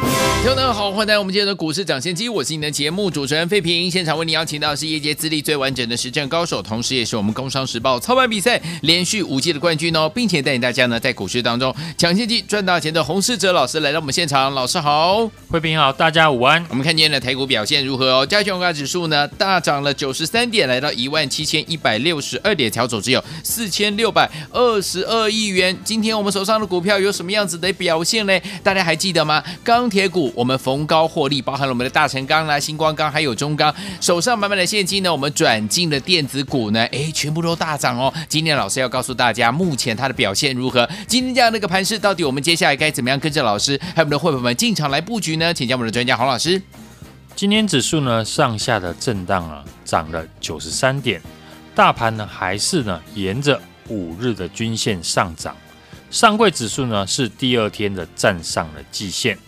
听众朋友好，欢迎来到我们今天的股市抢先机，我是你的节目主持人费平。现场为你邀请到的是业界资历最完整的实战高手，同时也是我们工商时报操盘比赛连续五届的冠军哦，并且带领大家呢在股市当中抢先机赚大钱的洪世哲老师来到我们现场，老师好，费平好，大家午安。我们看今天的台股表现如何哦？加权股价指数呢大涨了九十三点，来到一万七千一百六十二点，成交只有四千六百二十二亿元。今天我们手上的股票有什么样子的表现呢？大家还记得吗？刚钢铁股。我们逢高获利，包含了我们的大成钢啦、星光钢，还有中钢，手上满满的现金呢。我们转进的电子股呢，哎，全部都大涨哦。今天老师要告诉大家，目前它的表现如何？今天这样的一个盘势，到底我们接下来该怎么样跟着老师还有我们的会员们进场来布局呢？请教我们的专家洪老师。今天指数呢上下的震荡啊，涨了九十三点，大盘呢还是呢沿着五日的均线上涨，上柜指数呢是第二天的站上了季线。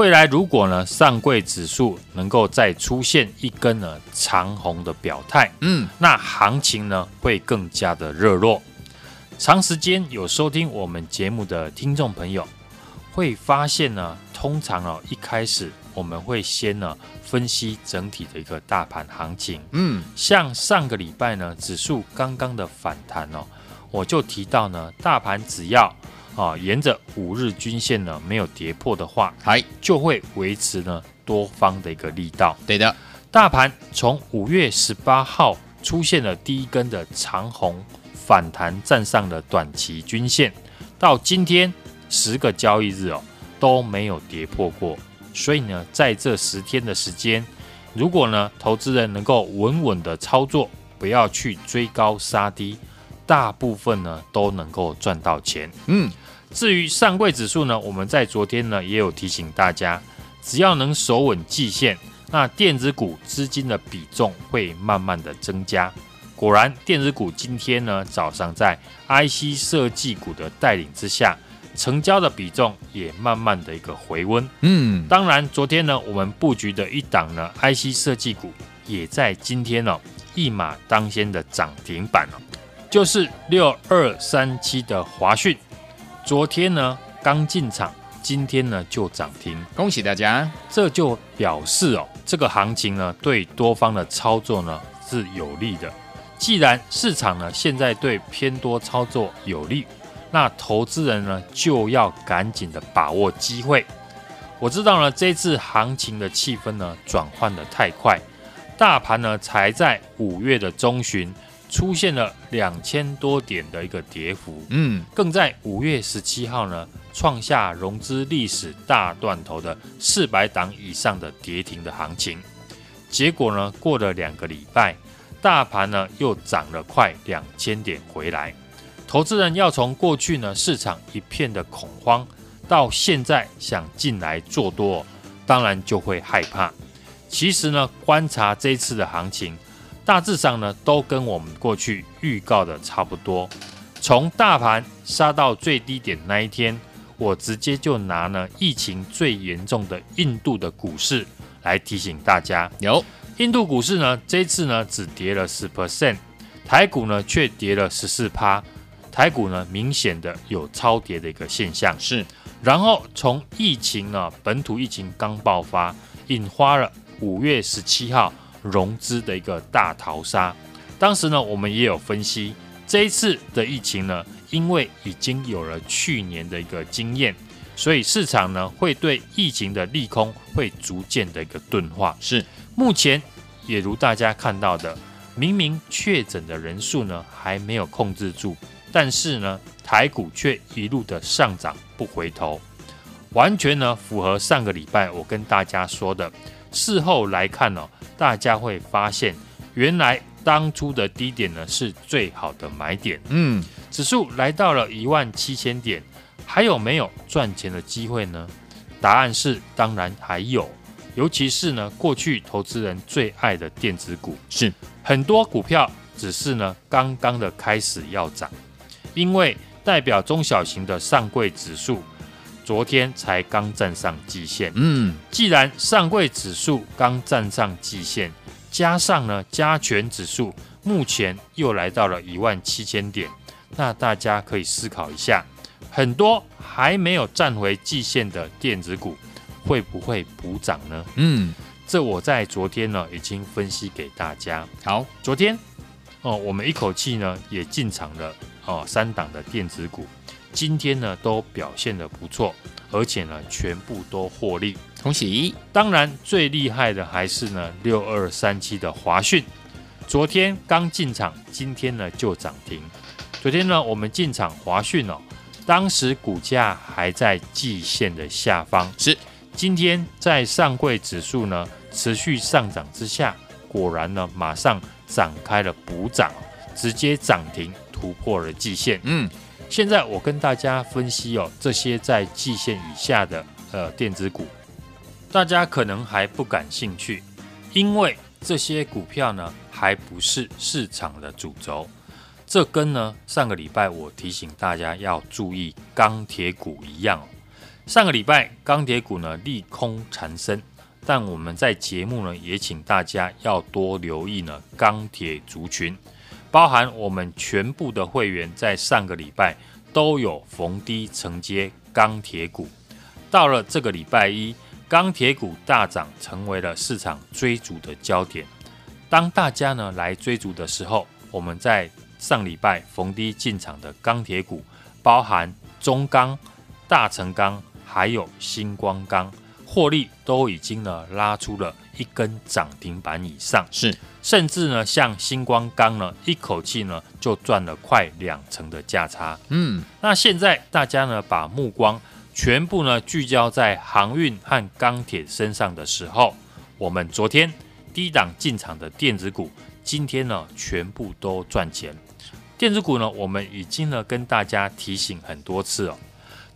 未来如果呢，上柜指数能够再出现一根呢长红的表态，嗯，那行情呢会更加的热络。长时间有收听我们节目的听众朋友会发现呢，通常哦一开始我们会先呢分析整体的一个大盘行情，嗯，像上个礼拜呢指数刚刚的反弹哦，我就提到呢大盘只要。啊，沿着五日均线呢，没有跌破的话，还就会维持呢多方的一个力道。对的，大盘从五月十八号出现了第一根的长红反弹，站上了短期均线，到今天十个交易日哦都没有跌破过。所以呢，在这十天的时间，如果呢投资人能够稳稳的操作，不要去追高杀低。大部分呢都能够赚到钱。嗯，至于上柜指数呢，我们在昨天呢也有提醒大家，只要能守稳季线，那电子股资金的比重会慢慢的增加。果然，电子股今天呢早上在 IC 设计股的带领之下，成交的比重也慢慢的一个回温。嗯，当然，昨天呢我们布局的一档呢 IC 设计股，也在今天呢一马当先的涨停板哦。就是六二三七的华讯，昨天呢刚进场，今天呢就涨停，恭喜大家！这就表示哦，这个行情呢对多方的操作呢是有利的。既然市场呢现在对偏多操作有利，那投资人呢就要赶紧的把握机会。我知道呢这次行情的气氛呢转换的太快，大盘呢才在五月的中旬。出现了两千多点的一个跌幅，嗯，更在五月十七号呢创下融资历史大断头的四百档以上的跌停的行情。结果呢，过了两个礼拜，大盘呢又涨了快两千点回来。投资人要从过去呢市场一片的恐慌，到现在想进来做多，当然就会害怕。其实呢，观察这次的行情。大致上呢，都跟我们过去预告的差不多。从大盘杀到最低点那一天，我直接就拿呢疫情最严重的印度的股市来提醒大家。有印度股市呢，这次呢只跌了十 percent，台股呢却跌了十四趴，台股呢明显的有超跌的一个现象。是，然后从疫情呢本土疫情刚爆发，引发了五月十七号。融资的一个大逃杀，当时呢，我们也有分析这一次的疫情呢，因为已经有了去年的一个经验，所以市场呢会对疫情的利空会逐渐的一个钝化。是，目前也如大家看到的，明明确诊的人数呢还没有控制住，但是呢台股却一路的上涨不回头，完全呢符合上个礼拜我跟大家说的。事后来看呢、哦，大家会发现，原来当初的低点呢是最好的买点。嗯，指数来到了一万七千点，还有没有赚钱的机会呢？答案是当然还有，尤其是呢过去投资人最爱的电子股，是很多股票只是呢刚刚的开始要涨，因为代表中小型的上柜指数昨天才刚站上季线。嗯，既然上柜指数刚站上季线，加上呢加权指数目前又来到了一万七千点，那大家可以思考一下，很多还没有站回季线的电子股会不会补涨呢？嗯。这我在昨天呢已经分析给大家。好，昨天哦，我们一口气呢也进场了哦三档的电子股，今天呢都表现的不错，而且呢全部都获利，恭喜！当然最厉害的还是呢六二三七的华讯，昨天刚进场，今天呢就涨停。昨天呢我们进场华讯哦，当时股价还在季线的下方，是今天在上柜指数呢。持续上涨之下，果然呢，马上展开了补涨，直接涨停突破了季线。嗯，现在我跟大家分析哦，这些在季线以下的呃电子股，大家可能还不感兴趣，因为这些股票呢还不是市场的主轴。这跟呢上个礼拜我提醒大家要注意钢铁股一样，上个礼拜钢铁股呢利空缠身。但我们在节目呢，也请大家要多留意呢钢铁族群，包含我们全部的会员在上个礼拜都有逢低承接钢铁股。到了这个礼拜一，钢铁股大涨，成为了市场追逐的焦点。当大家呢来追逐的时候，我们在上礼拜逢低进场的钢铁股，包含中钢、大成钢，还有新光钢。获利都已经呢拉出了一根涨停板以上，是，甚至呢像星光钢呢一口气呢就赚了快两成的价差。嗯，那现在大家呢把目光全部呢聚焦在航运和钢铁身上的时候，我们昨天低档进场的电子股，今天呢全部都赚钱。电子股呢，我们已经呢跟大家提醒很多次哦。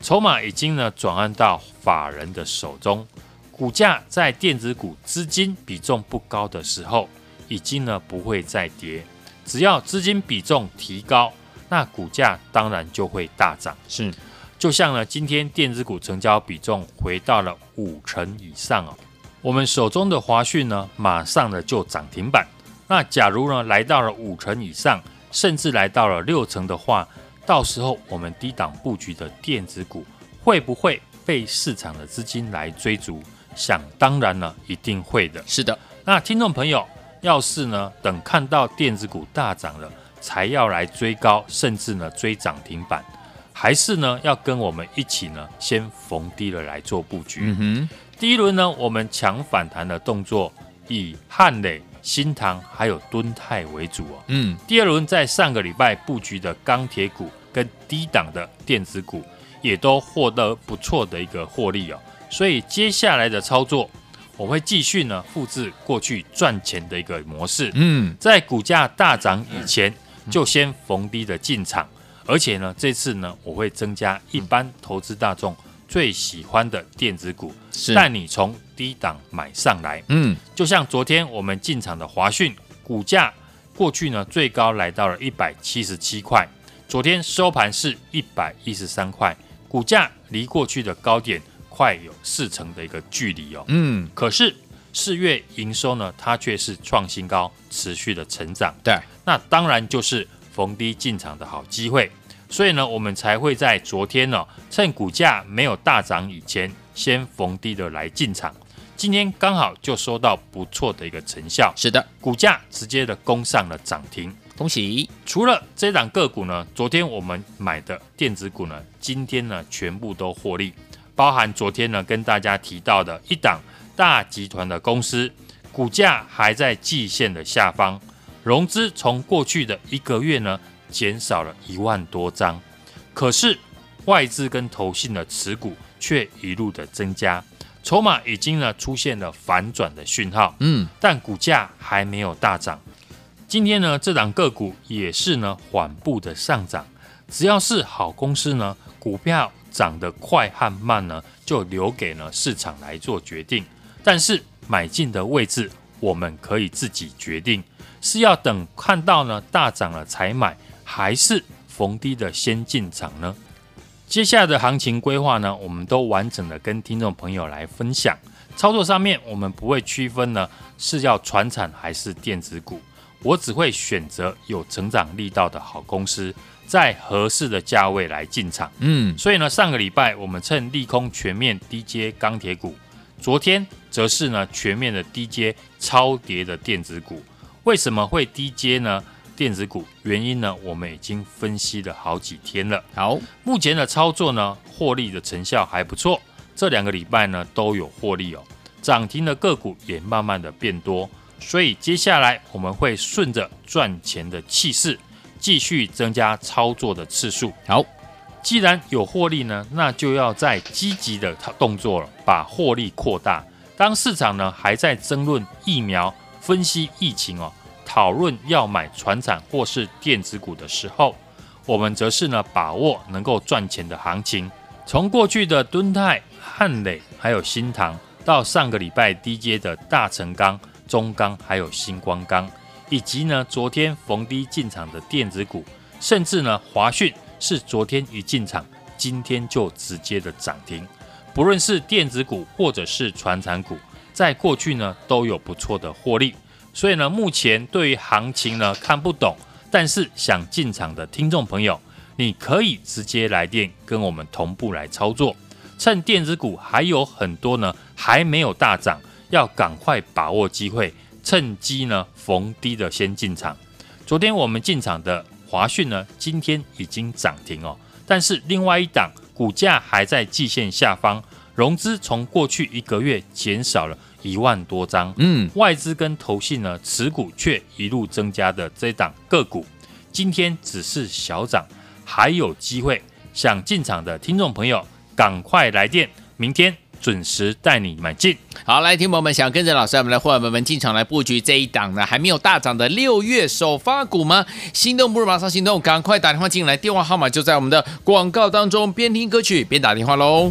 筹码已经呢转换到法人的手中，股价在电子股资金比重不高的时候，已经呢不会再跌。只要资金比重提高，那股价当然就会大涨。是，就像呢今天电子股成交比重回到了五成以上哦，我们手中的华讯呢马上呢就涨停板。那假如呢来到了五成以上，甚至来到了六成的话，到时候我们低档布局的电子股会不会被市场的资金来追逐？想当然了，一定会的。是的，那听众朋友，要是呢等看到电子股大涨了，才要来追高，甚至呢追涨停板，还是呢要跟我们一起呢先逢低了来做布局？嗯哼，第一轮呢我们强反弹的动作，以汉磊。新塘还有敦泰为主哦。嗯，第二轮在上个礼拜布局的钢铁股跟低档的电子股，也都获得不错的一个获利哦。所以接下来的操作，我会继续呢复制过去赚钱的一个模式。嗯，在股价大涨以前，就先逢低的进场，而且呢，这次呢，我会增加一般投资大众最喜欢的电子股，是。带你从低档买上来，嗯，就像昨天我们进场的华讯，股价过去呢最高来到了一百七十七块，昨天收盘是一百一十三块，股价离过去的高点快有四成的一个距离哦，嗯，可是四月营收呢，它却是创新高，持续的成长，对，那当然就是逢低进场的好机会，所以呢，我们才会在昨天呢，趁股价没有大涨以前，先逢低的来进场。今天刚好就收到不错的一个成效，是的，股价直接的攻上了涨停，恭喜！除了这档个股呢，昨天我们买的电子股呢，今天呢全部都获利，包含昨天呢跟大家提到的一档大集团的公司，股价还在季线的下方，融资从过去的一个月呢减少了一万多张，可是外资跟投信的持股却一路的增加。筹码已经呢出现了反转的讯号，嗯，但股价还没有大涨。今天呢，这档个股也是呢缓步的上涨。只要是好公司呢，股票涨得快和慢呢，就留给呢市场来做决定。但是买进的位置，我们可以自己决定。是要等看到呢大涨了才买，还是逢低的先进场呢？接下来的行情规划呢，我们都完整的跟听众朋友来分享。操作上面，我们不会区分呢是要传产还是电子股，我只会选择有成长力道的好公司，在合适的价位来进场。嗯，所以呢，上个礼拜我们趁利空全面低阶钢铁股，昨天则是呢全面的低阶超跌的电子股。为什么会低阶呢？电子股原因呢，我们已经分析了好几天了。好，目前的操作呢，获利的成效还不错。这两个礼拜呢都有获利哦，涨停的个股也慢慢的变多。所以接下来我们会顺着赚钱的气势，继续增加操作的次数。好，既然有获利呢，那就要再积极的动作了，把获利扩大。当市场呢还在争论疫苗、分析疫情哦。讨论要买船产或是电子股的时候，我们则是呢把握能够赚钱的行情。从过去的敦泰、汉磊还有新唐，到上个礼拜低阶的大成钢、中钢还有星光钢，以及呢昨天逢低进场的电子股，甚至呢华讯是昨天一进场，今天就直接的涨停。不论是电子股或者是传产股，在过去呢都有不错的获利。所以呢，目前对于行情呢看不懂，但是想进场的听众朋友，你可以直接来电跟我们同步来操作，趁电子股还有很多呢还没有大涨，要赶快把握机会，趁机呢逢低的先进场。昨天我们进场的华讯呢，今天已经涨停哦，但是另外一档股价还在季线下方，融资从过去一个月减少了。一万多张，嗯，外资跟投信呢持股却一路增加的这档个股，今天只是小涨，还有机会。想进场的听众朋友，赶快来电，明天准时带你买进。好，来，听友们想跟着老师，我们的伙伴们进场来布局这一档呢，还没有大涨的六月首发股吗？心动不如马上行动，赶快打电话进来，电话号码就在我们的广告当中，边听歌曲边打电话喽。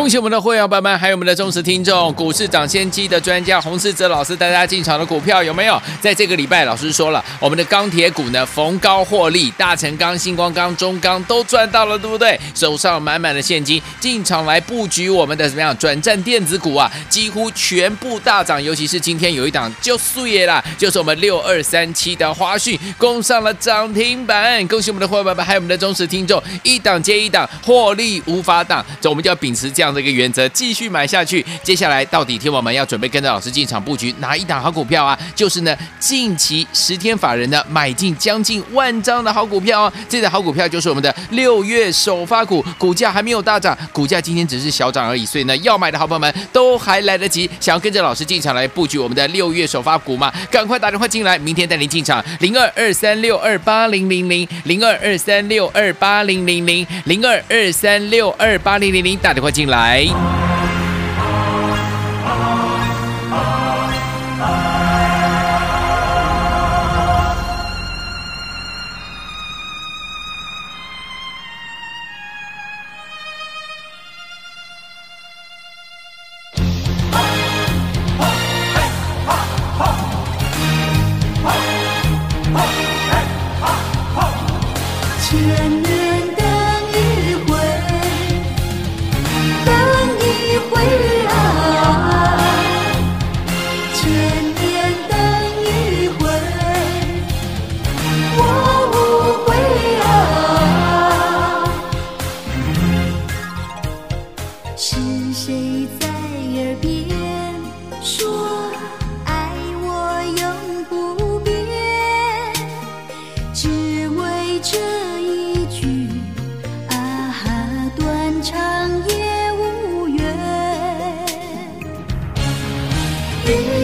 恭喜我们的会员朋友们，还有我们的忠实听众，股市涨先机的专家洪世哲老师带大家进场的股票有没有？在这个礼拜，老师说了，我们的钢铁股呢逢高获利，大成钢、星光钢、中钢都赚到了，对不对？手上满满的现金，进场来布局我们的怎么样转战电子股啊？几乎全部大涨，尤其是今天有一档就素叶啦，就是我们六二三七的华讯攻上了涨停板。恭喜我们的会员朋友们，还有我们的忠实听众，一档接一档获利无法挡，这我们就要秉持这样。这个原则继续买下去，接下来到底天王们要准备跟着老师进场布局哪一档好股票啊？就是呢，近期十天法人呢买进将近万张的好股票哦。这档好股票就是我们的六月首发股，股价还没有大涨，股价今天只是小涨而已。所以呢，要买的好朋友们都还来得及，想要跟着老师进场来布局我们的六月首发股吗？赶快打电话进来，明天带您进场零二二三六二八零零零零二二三六二八零零零零二二三六二八零零零打电话进来。来。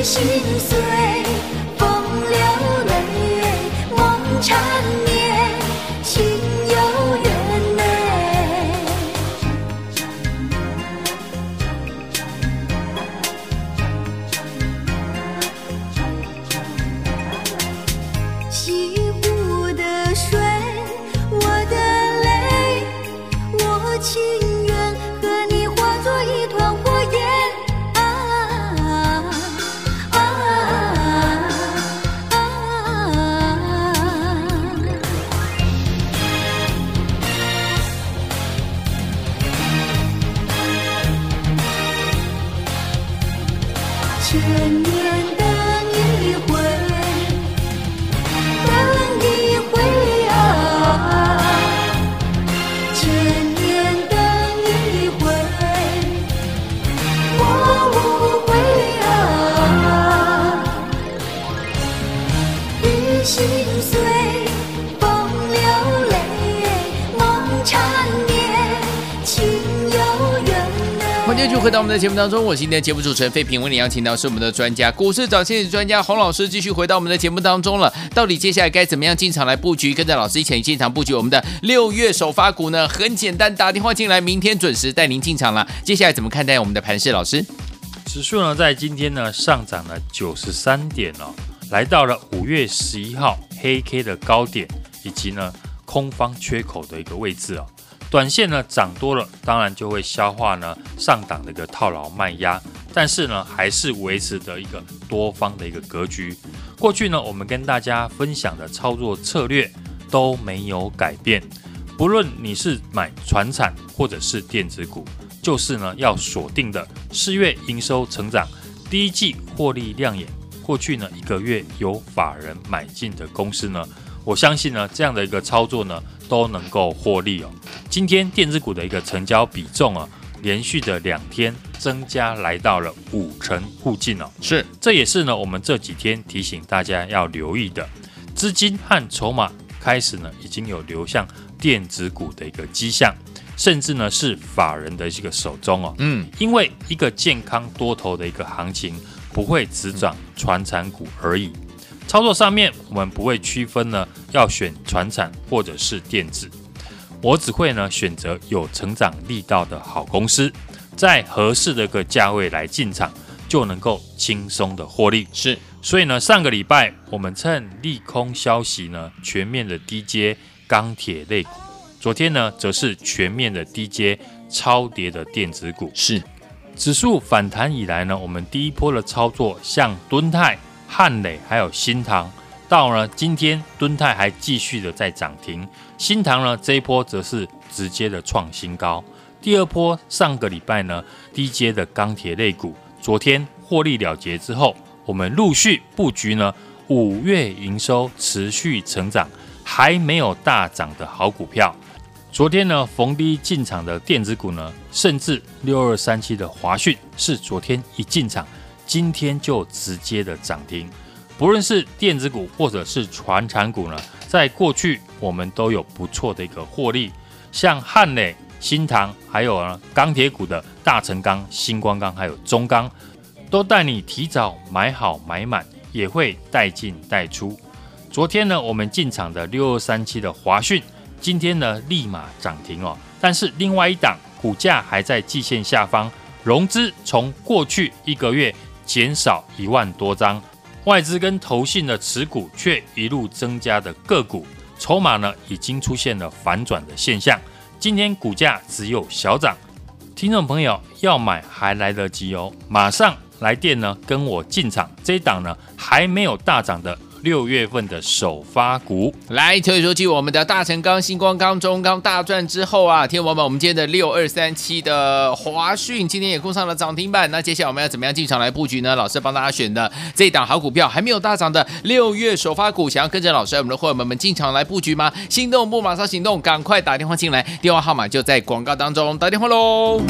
心碎。千年。继续回到我们的节目当中，我是今天的节目主持人费平，为你邀请到是我们的专家，股市涨先机专家洪老师，继续回到我们的节目当中了。到底接下来该怎么样进场来布局？跟着老师一起进场布局我们的六月首发股呢？很简单，打电话进来，明天准时带您进场了。接下来怎么看待我们的盘势？老师，指数呢在今天呢上涨了九十三点哦，来到了五月十一号黑 K 的高点，以及呢空方缺口的一个位置哦。短线呢涨多了，当然就会消化呢上档的一个套牢卖压，但是呢还是维持的一个多方的一个格局。过去呢我们跟大家分享的操作策略都没有改变，不论你是买传产或者是电子股，就是呢要锁定的四月营收成长、第一季获利亮眼，过去呢一个月有法人买进的公司呢，我相信呢这样的一个操作呢都能够获利哦。今天电子股的一个成交比重啊，连续的两天增加来到了五成附近哦。是，这也是呢我们这几天提醒大家要留意的，资金和筹码开始呢已经有流向电子股的一个迹象，甚至呢是法人的一个手中哦。嗯，因为一个健康多头的一个行情不会只涨传产股而已，操作上面我们不会区分呢要选传产或者是电子。我只会呢选择有成长力道的好公司，在合适的一个价位来进场，就能够轻松的获利。是，所以呢，上个礼拜我们趁利空消息呢，全面的低接钢铁类股；昨天呢，则是全面的低接超跌的电子股。是，指数反弹以来呢，我们第一波的操作，像敦泰、汉磊还有新唐。到呢今天，敦泰还继续的在涨停，新唐呢这一波则是直接的创新高。第二波上个礼拜呢低阶的钢铁类股，昨天获利了结之后，我们陆续布局呢五月营收持续成长还没有大涨的好股票。昨天呢逢低进场的电子股呢，甚至六二三七的华讯是昨天一进场，今天就直接的涨停。不论是电子股或者是传产股呢，在过去我们都有不错的一个获利，像汉磊、新唐，还有呢钢铁股的大成钢、新光钢，还有中钢，都带你提早买好买满，也会带进带出。昨天呢，我们进场的六二三七的华讯，今天呢立马涨停哦。但是另外一档股价还在季线下方，融资从过去一个月减少一万多张。外资跟投信的持股却一路增加的个股，筹码呢已经出现了反转的现象。今天股价只有小涨，听众朋友要买还来得及哦，马上来电呢跟我进场。这一档呢还没有大涨的。六月份的首发股来，所以说继我们的大成钢、新光钢、中钢大赚之后啊，天王们，我们今天的六二三七的华讯今天也攻上了涨停板。那接下来我们要怎么样进场来布局呢？老师帮大家选的这档好股票还没有大涨的六月首发股，想要跟着老师我们的伙伴们进场来布局吗？心动不马上行动，赶快打电话进来，电话号码就在广告当中，打电话喽。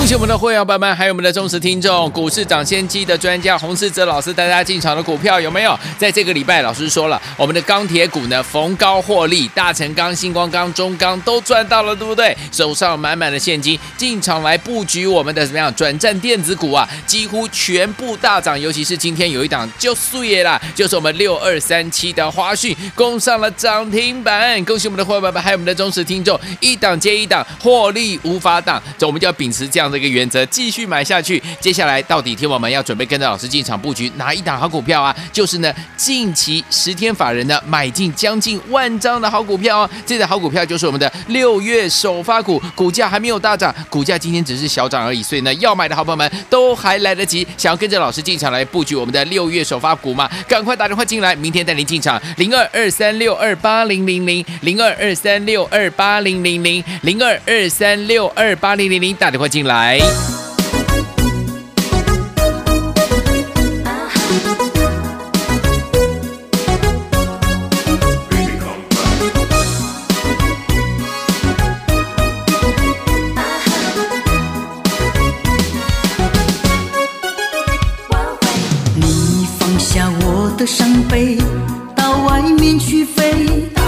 恭喜我们的会员朋友们，还有我们的忠实听众，股市涨先机的专家洪世哲老师带大家进场的股票有没有？在这个礼拜，老师说了，我们的钢铁股呢逢高获利，大成钢、新光钢、中钢都赚到了，对不对？手上满满的现金，进场来布局我们的怎么样？转战电子股啊，几乎全部大涨，尤其是今天有一档就碎了啦，就是我们六二三七的华讯攻上了涨停板。恭喜我们的会员朋友们，还有我们的忠实听众，一档接一档获利无法挡，这我们就要秉持这样。的一个原则，继续买下去。接下来到底天王们要准备跟着老师进场布局哪一档好股票啊？就是呢，近期十天法人呢买进将近万张的好股票哦。这档好股票就是我们的六月首发股，股价还没有大涨，股价今天只是小涨而已。所以呢，要买的好朋友们都还来得及，想要跟着老师进场来布局我们的六月首发股吗？赶快打电话进来，明天带您进场零二二三六二八零零零零二二三六二八零零零零二二三六二八零零零打电话进来。你放下我的伤悲，到外面去飞。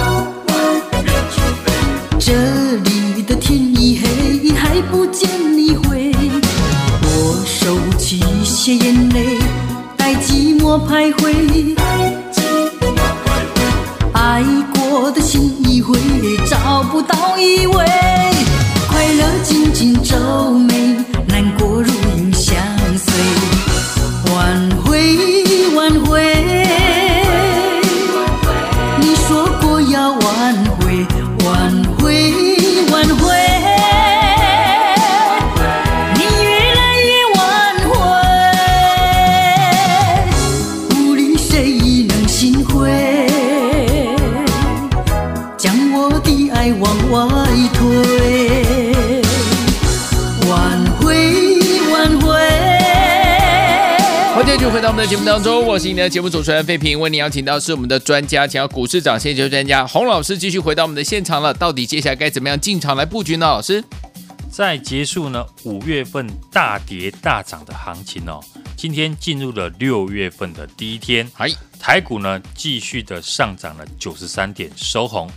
些眼泪，带寂寞徘徊。爱过的心已灰，找不到依偎。快乐紧紧皱眉，往外推，挽回，挽回。欢迎继续回到我们的节目当中，我是你的节目主持人费平。为你邀请到是我们的专家，请到股市涨先机专家洪老师继续回到我们的现场了。到底接下来该怎么样进场来布局呢？老师，在结束呢五月份大跌大涨的行情哦，今天进入了六月份的第一天，嗨，台股呢继续的上涨了九十三点，收红，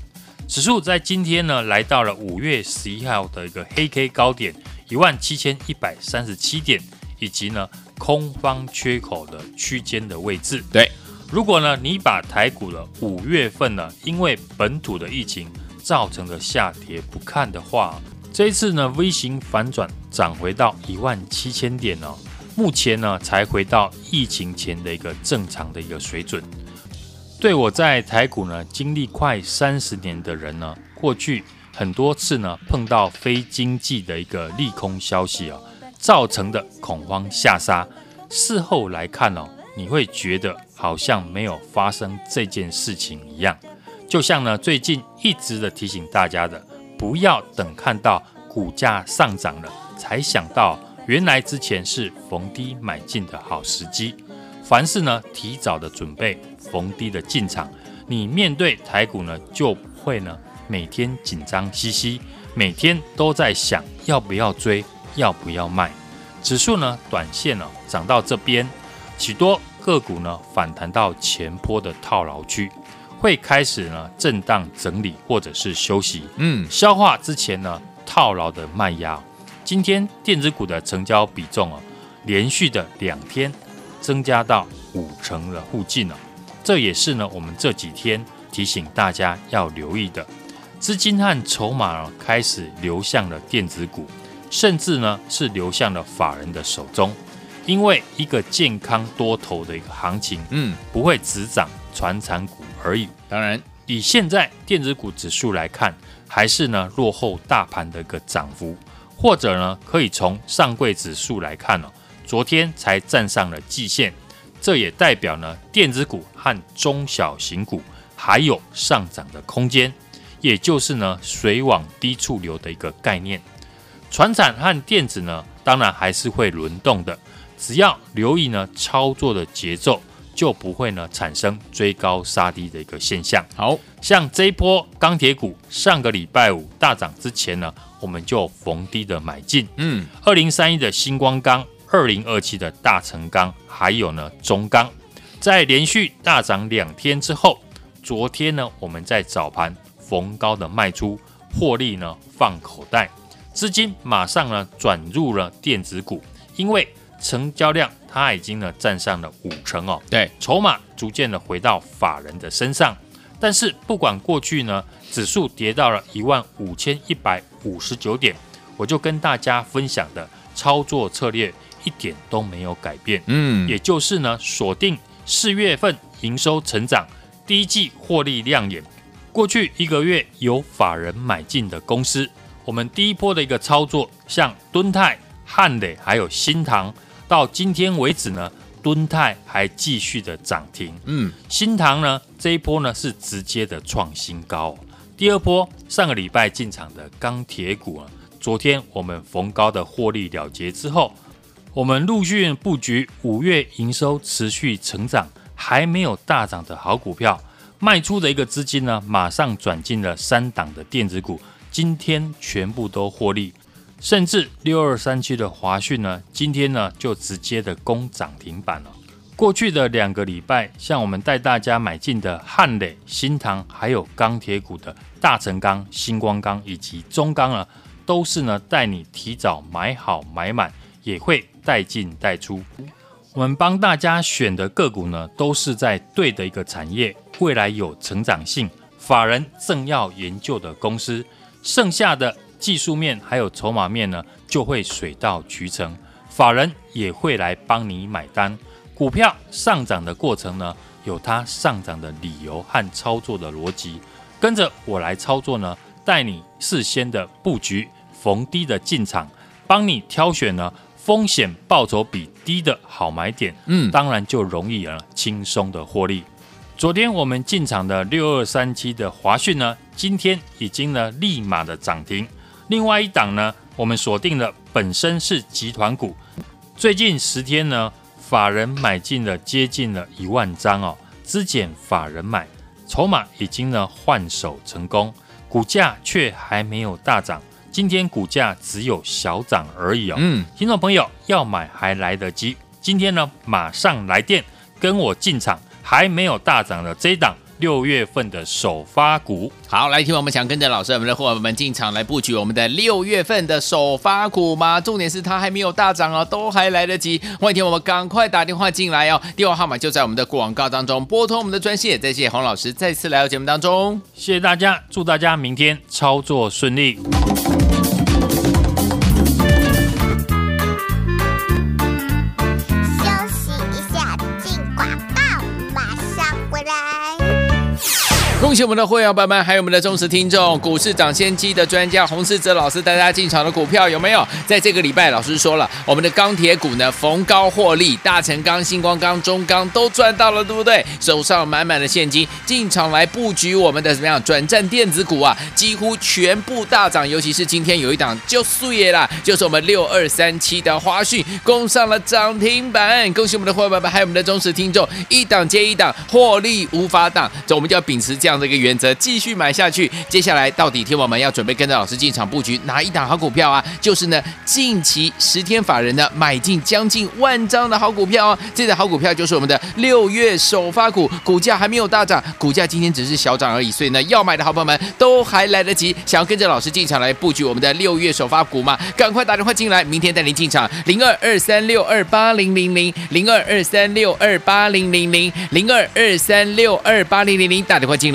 指数在今天呢来到了五月十一号的一个黑 K 高点一万七千一百三十七点，以及呢。空方缺口的区间的位置。对，如果呢，你把台股的五月份呢，因为本土的疫情造成的下跌不看的话，这一次呢，V 型反转涨回到一万七千点哦，目前呢才回到疫情前的一个正常的一个水准。对我在台股呢经历快三十年的人呢，过去很多次呢碰到非经济的一个利空消息啊。造成的恐慌下杀，事后来看哦，你会觉得好像没有发生这件事情一样。就像呢，最近一直的提醒大家的，不要等看到股价上涨了才想到，原来之前是逢低买进的好时机。凡事呢，提早的准备，逢低的进场，你面对台股呢，就会呢每天紧张兮兮，每天都在想要不要追。要不要卖？指数呢？短线呢、涨到这边，许多个股呢反弹到前坡的套牢区，会开始呢震荡整理或者是休息，嗯，消化之前呢套牢的卖压。今天电子股的成交比重啊，连续的两天增加到五成的附近了，这也是呢我们这几天提醒大家要留意的，资金和筹码开始流向了电子股。甚至呢是流向了法人的手中，因为一个健康多头的一个行情，嗯，不会只涨传产股而已。当然，以现在电子股指数来看，还是呢落后大盘的一个涨幅，或者呢可以从上柜指数来看哦，昨天才站上了季线，这也代表呢电子股和中小型股还有上涨的空间，也就是呢水往低处流的一个概念。船产和电子呢，当然还是会轮动的，只要留意呢操作的节奏，就不会呢产生追高杀低的一个现象。好像这一波钢铁股，上个礼拜五大涨之前呢，我们就逢低的买进。嗯，二零三一的星光钢，二零二七的大成钢，还有呢中钢，在连续大涨两天之后，昨天呢我们在早盘逢高的卖出，获利呢放口袋。资金马上呢转入了电子股，因为成交量它已经呢占上了五成哦。对，筹码逐渐的回到法人的身上。但是不管过去呢指数跌到了一万五千一百五十九点，我就跟大家分享的操作策略一点都没有改变。嗯，也就是呢，锁定四月份营收成长、第一季获利亮眼、过去一个月有法人买进的公司。我们第一波的一个操作，像敦泰、汉磊还有新塘，到今天为止呢，敦泰还继续的涨停。嗯，新塘呢这一波呢是直接的创新高。第二波上个礼拜进场的钢铁股啊，昨天我们逢高的获利了结之后，我们陆续布局五月营收持续成长还没有大涨的好股票，卖出的一个资金呢，马上转进了三档的电子股，今天全部都获利，甚至六二三七的华讯呢，今天呢就直接的攻涨停板了。过去的两个礼拜，像我们带大家买进的汉磊、新唐，还有钢铁股的大成钢、星光钢以及中钢呢，都是呢带你提早买好买满，也会带进带出。我们帮大家选的个股呢，都是在对的一个产业，未来有成长性，法人正要研究的公司。剩下的技术面还有筹码面呢，就会水到渠成，法人也会来帮你买单。股票上涨的过程呢，有它上涨的理由和操作的逻辑，跟着我来操作呢，带你事先的布局，逢低的进场，帮你挑选呢风险报酬比低的好买点，嗯，当然就容易了轻松的获利。昨天我们进场的六二三七的华讯呢，今天已经呢立马的涨停。另外一档呢，我们锁定了本身是集团股，最近十天呢。法人买进了接近了一万张哦，资减法人买，筹码已经呢换手成功，股价却还没有大涨，今天股价只有小涨而已哦。嗯，听众朋友要买还来得及，今天呢马上来电跟我进场，还没有大涨的这一档。六月份的首发股，好，来听我们想跟着老师，我们的伙伴们进场来布局我们的六月份的首发股吗？重点是它还没有大涨哦，都还来得及。欢迎听我们赶快打电话进来哦，电话号码就在我们的广告当中，拨通我们的专线。再谢谢洪老师再次来到节目当中，谢谢大家，祝大家明天操作顺利。恭喜我们的会员朋友们，还有我们的忠实听众，股市涨先机的专家洪世哲老师带大家进场的股票有没有？在这个礼拜，老师说了，我们的钢铁股呢逢高获利，大成钢、新光钢、中钢都赚到了，对不对？手上满满的现金，进场来布局我们的怎么样转战电子股啊？几乎全部大涨，尤其是今天有一档就素叶啦，就是我们六二三七的华讯攻上了涨停板。恭喜我们的会员朋友们，还有我们的忠实听众，一档接一档获利无法挡，这我们就要秉持这样。这个原则继续买下去，接下来到底天王们要准备跟着老师进场布局哪一档好股票啊？就是呢，近期十天法人呢买进将近万张的好股票哦。这档好股票就是我们的六月首发股，股价还没有大涨，股价今天只是小涨而已。所以呢，要买的好朋友们都还来得及，想要跟着老师进场来布局我们的六月首发股吗？赶快打电话进来，明天带您进场零二二三六二八零零零零二二三六二八零零零零二二三六二八零零零打电话进。